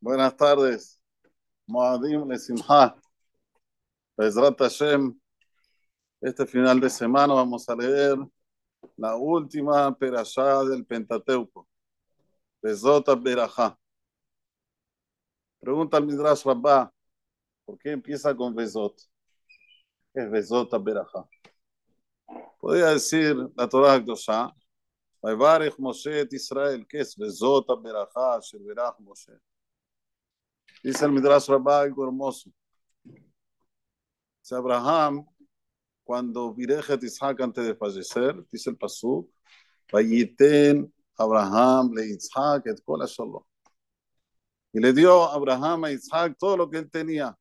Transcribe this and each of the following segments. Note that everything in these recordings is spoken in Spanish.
Buenas tardes. Moadim Lesimha. Bezrat Hashem. Este final de semana vamos a leer la última perashá del Pentateuco. Bezot Berajá. Pregunta al Midrash Rabbah, ¿por qué empieza con Bezot? ¿Qué es Bezot Berajá? Podría decir la Torah Gdosha, Vayvarech Moshe et Israel, ¿qué es Bezot Berajá, Sherberach Moshe? Dice el Midrash Rabbah algo hermoso. Dice Abraham, cuando Virejet Isaac antes de fallecer, dice el Pasuk, Vayiten Abraham le Isaac et kol. Y le dio Abraham a Isaac todo lo que él tenía.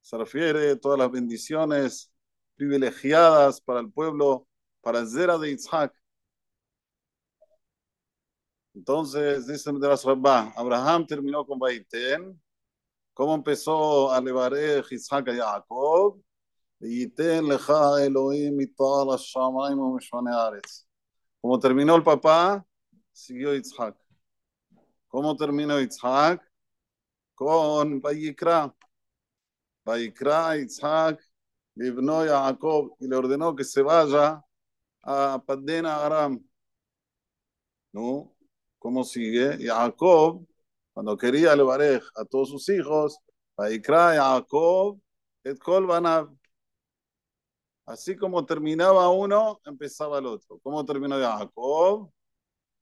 Se refiere a todas las bendiciones privilegiadas para el pueblo, para el Zera de Isaac. Entonces, dice Midrash Rabbah, Abraham terminó con Baiten. ¿Cómo empezó a levarej Isaac a Jacob? Como terminó el papá, siguió Isaac. ¿Cómo terminó Isaac? Con Bayikra. Bayikra, Isaac, libnó a Jacob y le ordenó que se vaya a Padena Aram. ¿No? ¿Cómo sigue? Jacob, cuando quería levarej a todos sus hijos, Jacob, et kol. Así como terminaba uno, empezaba el otro. ¿Cómo terminó Jacob?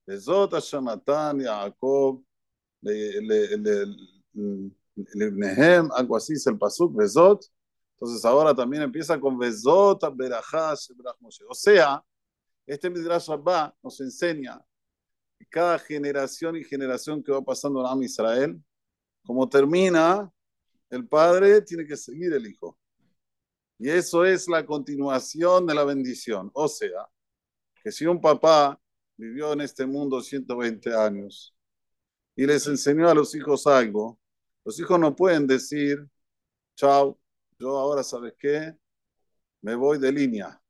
Bezot Hashanatan, Jacob, Lebnehem, algo así es el Pasuk, Bezot. Entonces ahora también empieza con Bezot, Berajá, Shebrach Moshe. O sea, este Midrash Rabbah nos enseña cada generación y generación que va pasando en Am Israel, como termina, el padre tiene que seguir el hijo. Y eso es la continuación de la bendición. O sea, que si un papá vivió en este mundo 120 años y les enseñó a los hijos algo, los hijos no pueden decir, chao, yo ahora, ¿sabes qué? Me voy de línea.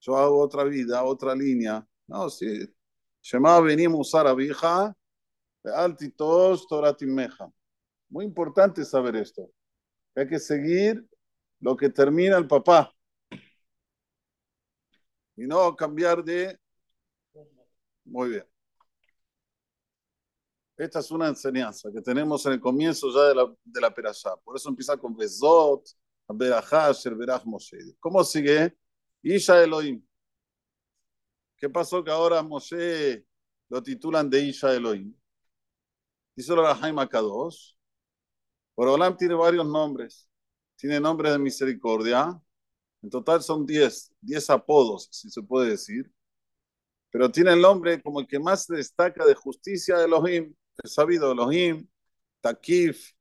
Yo hago otra vida, otra línea. No, sí. Shema venimos a la vieja, altitos, toratimeja. Muy importante saber esto. Hay que seguir lo que termina el papá. Y no cambiar de... Muy bien. Esta es una enseñanza que tenemos en el comienzo ya de la, de perashá. Por eso empieza con Bezot, Berajá, Sherberach Moshe. ¿Cómo sigue? Isha Elohim. ¿Qué pasó que ahora Moshe lo titulan de Isha Elohim? Dice la Jaime Kadosh. Olam tiene varios nombres tiene nombre de misericordia. En total son 10, 10 apodos, si se puede decir. Pero tiene el nombre como el que más destaca de justicia de Elohim, el sabido Elohim, Takif,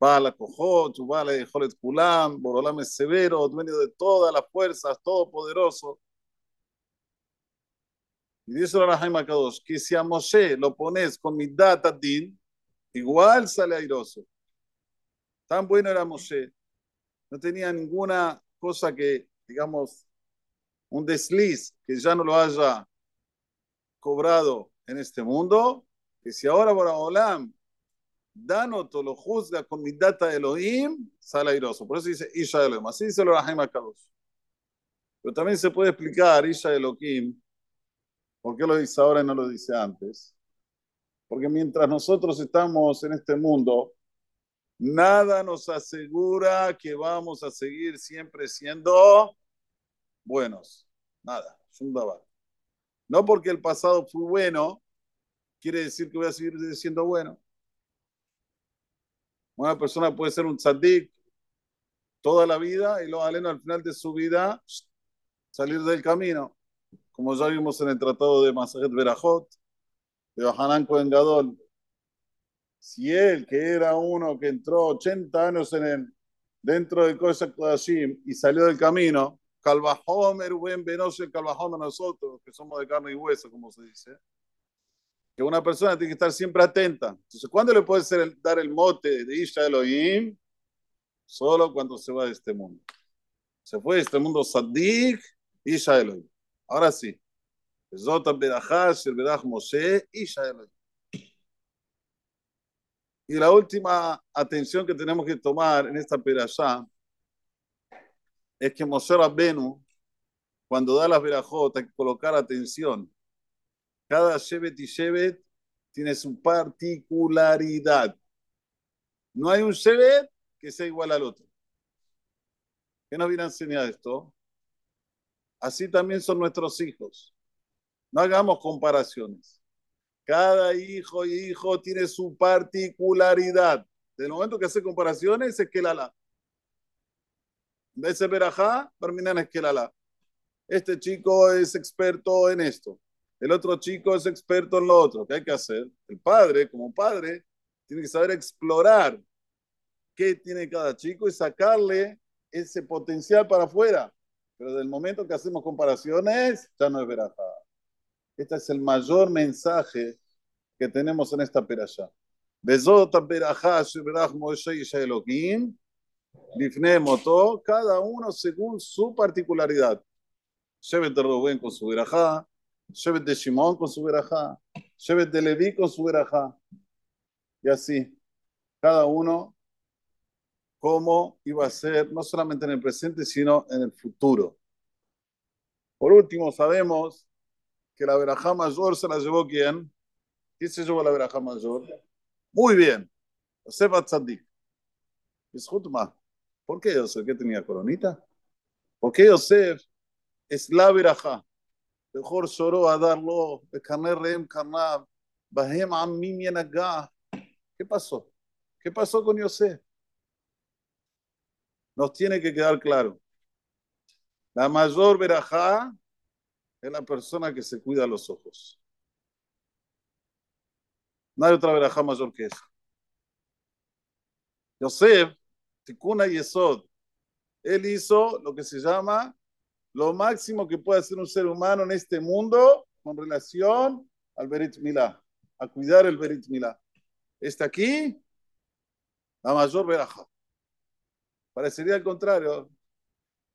Bala Kohot, Bala Jolet Kulam, Borolam es severo, dueño de todas las fuerzas, todopoderoso. Y dice la Jaime Kadosh, que si a Moshe lo pones con mi data din, igual sale airoso. Tan bueno era Moshe no tenía ninguna cosa que, digamos, un desliz que ya no lo haya cobrado en este mundo, que si ahora Boraholam Danoto lo juzga con mi data Elohim, sale airoso. Por eso dice Isha Elohim. Así dice el Rahim Akadosh. Pero también se puede explicar Isha Elohim, ¿por qué lo dice ahora y no lo dice antes? Porque mientras nosotros estamos en este mundo, Nada nos asegura que vamos a seguir siempre siendo buenos. Nada, No porque el pasado fue bueno, quiere decir que voy a seguir siendo bueno. Una persona puede ser un tzaddik toda la vida y luego al final de su vida salir del camino. Como ya vimos en el tratado de Masajet Berajot, de Bahanan Cohen Gadol, si él, que era uno que entró 80 años en el, dentro de Kodesh Kodashim y salió del camino, Calvajomer, buen venoso Calvajomer nosotros, que somos de carne y hueso, como se dice, que una persona tiene que estar siempre atenta. Entonces, ¿cuándo le puede ser dar el mote de Isha Elohim? Solo cuando se va de este mundo. Se fue de este mundo Sadik, Isha Elohim. Ahora sí. Berajá, Moshe, Elohim. Y la última atención que tenemos que tomar en esta perashá es que Moshe Rabbenu, cuando da las verajot, hay que colocar atención. Cada Shevet y Shevet tiene su particularidad. No hay un Shevet que sea igual al otro. ¿Qué nos viene a enseñar esto? Así también son nuestros hijos. No hagamos comparaciones. Cada hijo y hijo tiene su particularidad. Del momento que hace comparaciones, es que la la. De verajá, terminan es que la la. Este chico es experto en esto. El otro chico es experto en lo otro. ¿Qué hay que hacer? El padre, como padre, tiene que saber explorar qué tiene cada chico y sacarle ese potencial para afuera. Pero del momento que hacemos comparaciones, ya no es verajá. Este es el mayor mensaje que tenemos en esta perashá. Bezot perashá sheberach Moshe y Elohim, lifne moto, cada uno según su particularidad. Shevet de Rubén con su verajá, Shevet de Shimon con su verajá, Shevet de Leví con su verajá. Y así, cada uno cómo iba a ser, no solamente en el presente, sino en el futuro. Por último, sabemos que la verajá mayor se la llevó quién? ¿Quién se llevó la verajá mayor? Muy bien, Yosef Atzadik. ¿Por qué Yosef? ¿Qué tenía coronita? ¿Por qué Yosef es la verajá? Mejor lloró a darlo. ¿Qué pasó? ¿Qué pasó con Yosef? Nos tiene que quedar claro. La mayor verajá es la persona que se cuida los ojos. No hay otra verajá mayor que esa. Yosef, Tikuna Yesod, él hizo lo que se llama lo máximo que puede hacer un ser humano en este mundo con relación al Berit Milá, a cuidar el Berit Milá. Está aquí la mayor verajá. Parecería al contrario.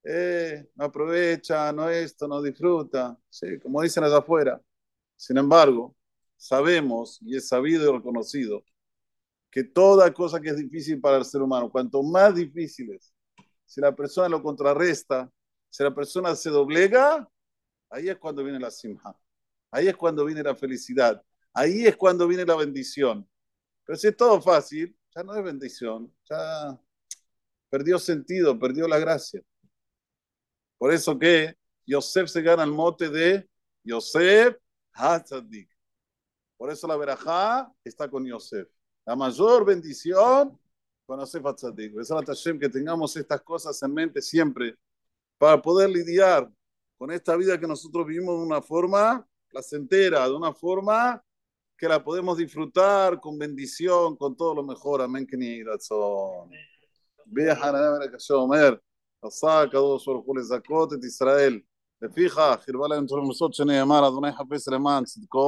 Eh, no aprovecha, no esto, no disfruta, sí, como dicen allá afuera. Sin embargo, sabemos y es sabido y reconocido que toda cosa que es difícil para el ser humano, cuanto más difícil es, si la persona lo contrarresta, si la persona se doblega, ahí es cuando viene la simha, ahí es cuando viene la felicidad, ahí es cuando viene la bendición. Pero si es todo fácil, ya no es bendición, ya perdió sentido, perdió la gracia. Por eso que Yosef se gana el mote de Yosef Hatzadik. Por eso la verajá está con Yosef. La mayor bendición con Yosef Hatzadik. que tengamos estas cosas en mente siempre para poder lidiar con esta vida que nosotros vivimos de una forma placentera, de una forma que la podemos disfrutar con bendición, con todo lo mejor. Amén. Que ni razón. ביחנן מלך שאומר, עשה הקדוש ברוך הוא לזכות את ישראל. לפיכך, הרבה להם תורה מסוד שנאמר, אדוני חפש למען צדקו